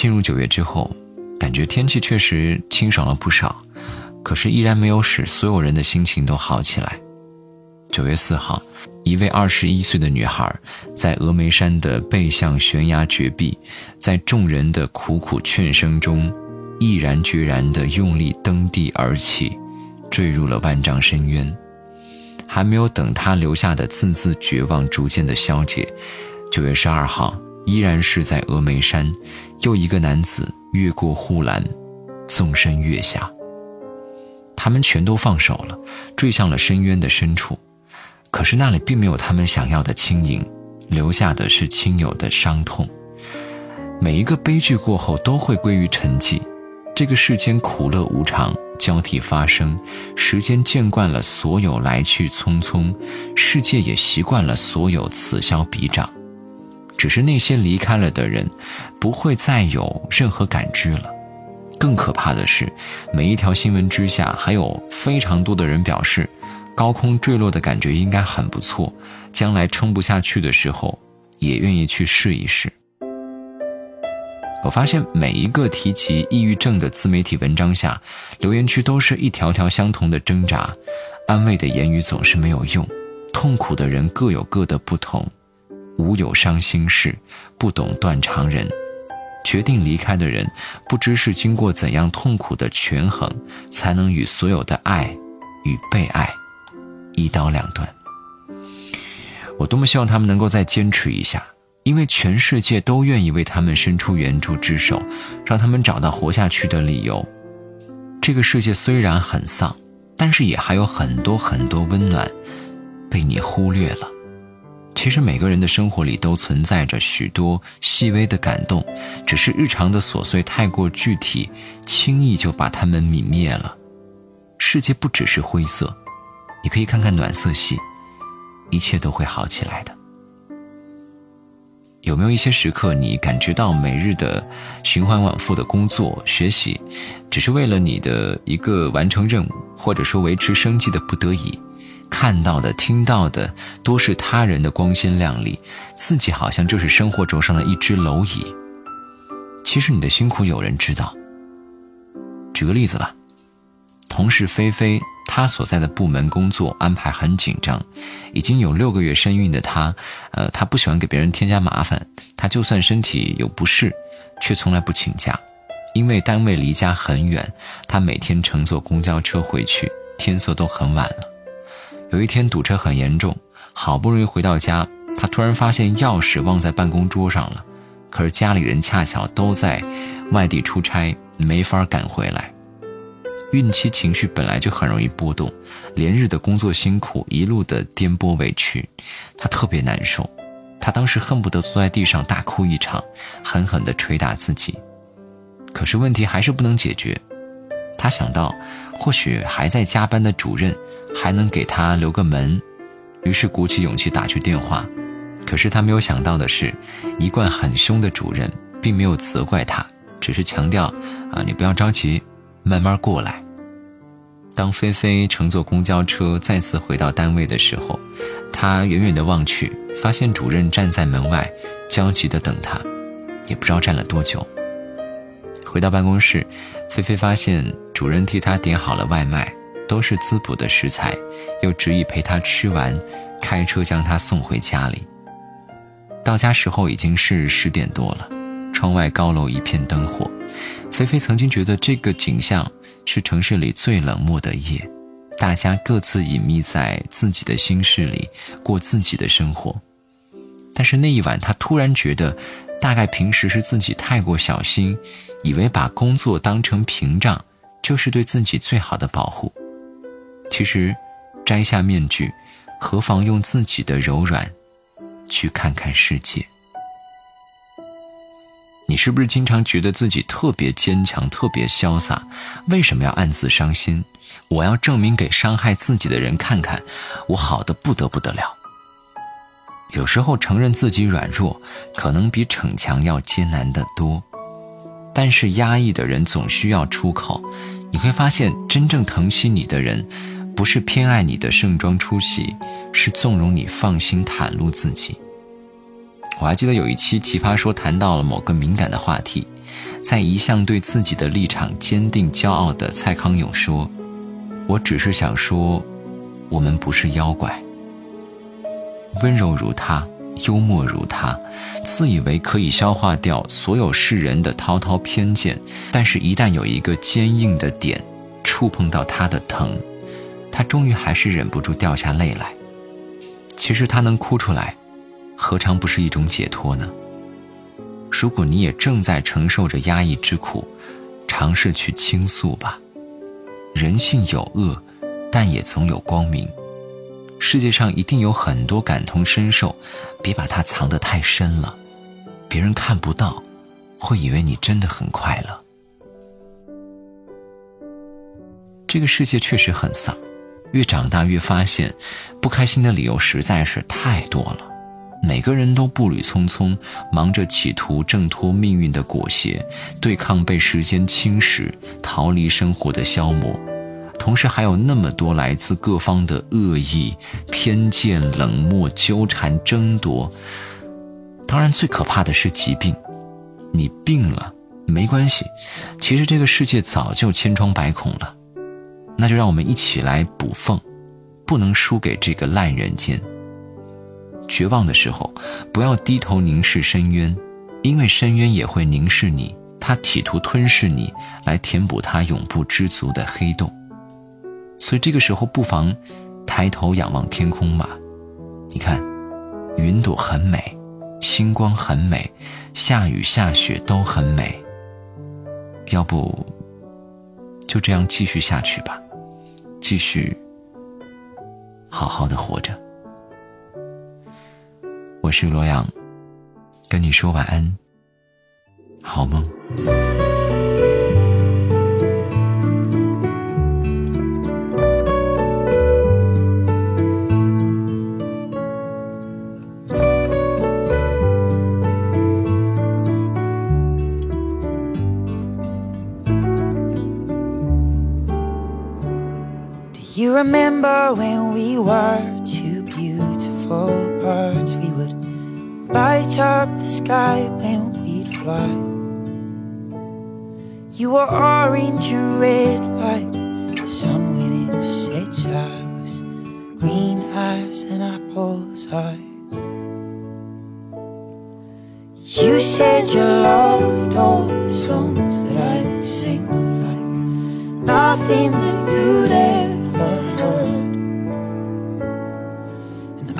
进入九月之后，感觉天气确实清爽了不少，可是依然没有使所有人的心情都好起来。九月四号，一位二十一岁的女孩在峨眉山的背向悬崖绝壁，在众人的苦苦劝声中，毅然决然地用力登地而起，坠入了万丈深渊。还没有等她留下的字字绝望逐渐的消解，九月十二号，依然是在峨眉山，又一个男子越过护栏，纵身跃下。他们全都放手了，坠向了深渊的深处。可是那里并没有他们想要的轻盈，留下的是亲友的伤痛。每一个悲剧过后都会归于沉寂。这个世间苦乐无常，交替发生。时间见惯了所有来去匆匆，世界也习惯了所有此消彼长。只是那些离开了的人，不会再有任何感知了。更可怕的是，每一条新闻之下，还有非常多的人表示。高空坠落的感觉应该很不错，将来撑不下去的时候，也愿意去试一试。我发现每一个提及抑郁症的自媒体文章下，留言区都是一条条相同的挣扎，安慰的言语总是没有用。痛苦的人各有各的不同，无有伤心事，不懂断肠人。决定离开的人，不知是经过怎样痛苦的权衡，才能与所有的爱与被爱。一刀两断。我多么希望他们能够再坚持一下，因为全世界都愿意为他们伸出援助之手，让他们找到活下去的理由。这个世界虽然很丧，但是也还有很多很多温暖被你忽略了。其实每个人的生活里都存在着许多细微的感动，只是日常的琐碎太过具体，轻易就把它们泯灭了。世界不只是灰色。你可以看看暖色系，一切都会好起来的。有没有一些时刻，你感觉到每日的循环往复的工作、学习，只是为了你的一个完成任务，或者说维持生计的不得已？看到的、听到的，多是他人的光鲜亮丽，自己好像就是生活轴上的一只蝼蚁。其实你的辛苦有人知道。举个例子吧，同事菲菲。她所在的部门工作安排很紧张，已经有六个月身孕的她，呃，她不喜欢给别人添加麻烦。她就算身体有不适，却从来不请假，因为单位离家很远，他每天乘坐公交车回去，天色都很晚了。有一天堵车很严重，好不容易回到家，他突然发现钥匙忘在办公桌上了，可是家里人恰巧都在外地出差，没法赶回来。孕期情绪本来就很容易波动，连日的工作辛苦，一路的颠簸委屈，她特别难受。她当时恨不得坐在地上大哭一场，狠狠地捶打自己。可是问题还是不能解决。她想到，或许还在加班的主任还能给他留个门，于是鼓起勇气打去电话。可是他没有想到的是，一贯很凶的主任并没有责怪他，只是强调：啊，你不要着急。慢慢过来。当菲菲乘坐公交车再次回到单位的时候，她远远地望去，发现主任站在门外，焦急地等她，也不知道站了多久。回到办公室，菲菲发现主任替她点好了外卖，都是滋补的食材，又执意陪他吃完，开车将他送回家里。到家时候已经是十点多了。窗外高楼一片灯火，菲菲曾经觉得这个景象是城市里最冷漠的夜，大家各自隐秘在自己的心事里过自己的生活。但是那一晚，她突然觉得，大概平时是自己太过小心，以为把工作当成屏障就是对自己最好的保护。其实，摘下面具，何妨用自己的柔软，去看看世界。你是不是经常觉得自己特别坚强、特别潇洒？为什么要暗自伤心？我要证明给伤害自己的人看看，我好的不得不得了。有时候承认自己软弱，可能比逞强要艰难得多。但是压抑的人总需要出口。你会发现，真正疼惜你的人，不是偏爱你的盛装出席，是纵容你放心袒露自己。我还记得有一期《奇葩说》谈到了某个敏感的话题，在一向对自己的立场坚定骄傲的蔡康永说：“我只是想说，我们不是妖怪。温柔如他，幽默如他，自以为可以消化掉所有世人的滔滔偏见，但是，一旦有一个坚硬的点触碰到他的疼，他终于还是忍不住掉下泪来。其实，他能哭出来，何尝不是一种解脱呢？”如果你也正在承受着压抑之苦，尝试去倾诉吧。人性有恶，但也总有光明。世界上一定有很多感同身受，别把它藏得太深了，别人看不到，会以为你真的很快乐。这个世界确实很丧，越长大越发现，不开心的理由实在是太多了。每个人都步履匆匆，忙着企图挣脱命运的裹挟，对抗被时间侵蚀，逃离生活的消磨。同时，还有那么多来自各方的恶意、偏见、冷漠、纠缠、争夺。当然，最可怕的是疾病。你病了没关系，其实这个世界早就千疮百孔了。那就让我们一起来补缝，不能输给这个烂人间。绝望的时候，不要低头凝视深渊，因为深渊也会凝视你，它企图吞噬你，来填补它永不知足的黑洞。所以这个时候，不妨抬头仰望天空吧。你看，云朵很美，星光很美，下雨下雪都很美。要不，就这样继续下去吧，继续好好的活着。我是洛阳，跟你说晚安，好梦。You remember when we were two beautiful birds? We would light up the sky when we'd fly. You were orange and red like the sun when it sets. I was green as an apple's eye. You said you loved all the songs that I'd sing, like nothing that you'd ever.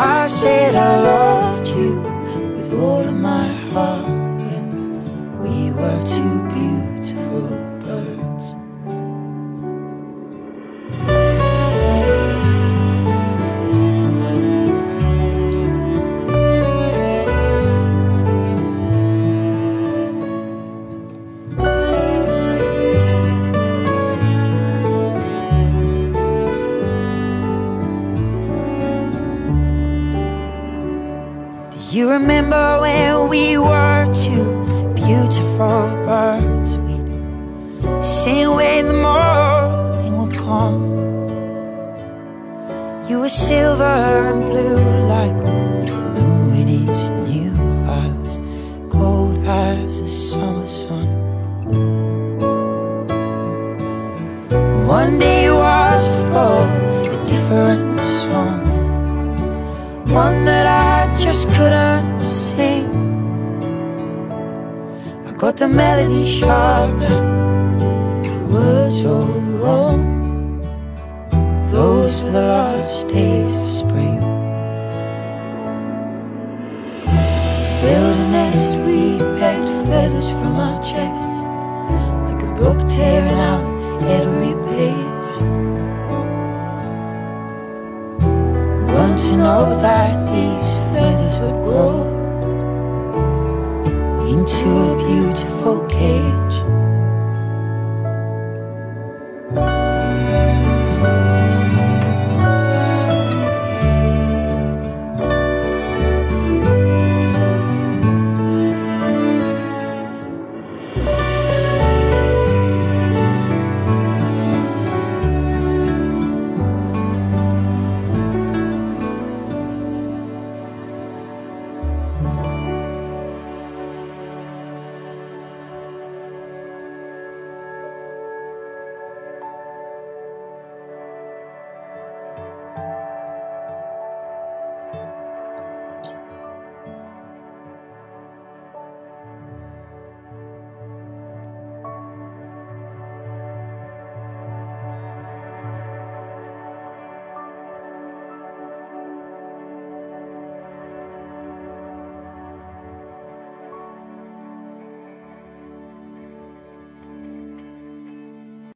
I said I loved you with all of my heart when we were two beautiful Remember when we were two beautiful birds? We'd sing when the morning would come. You were silver and blue like the moon when it's new. I was cold as the summer sun. One day was for a different song, one that I just couldn't sing. I got the melody sharp the words all wrong. Those were the last days of spring. To build a nest, we pecked feathers from our chests, like a book tearing out every page. To know that these feathers would grow into a beautiful cage.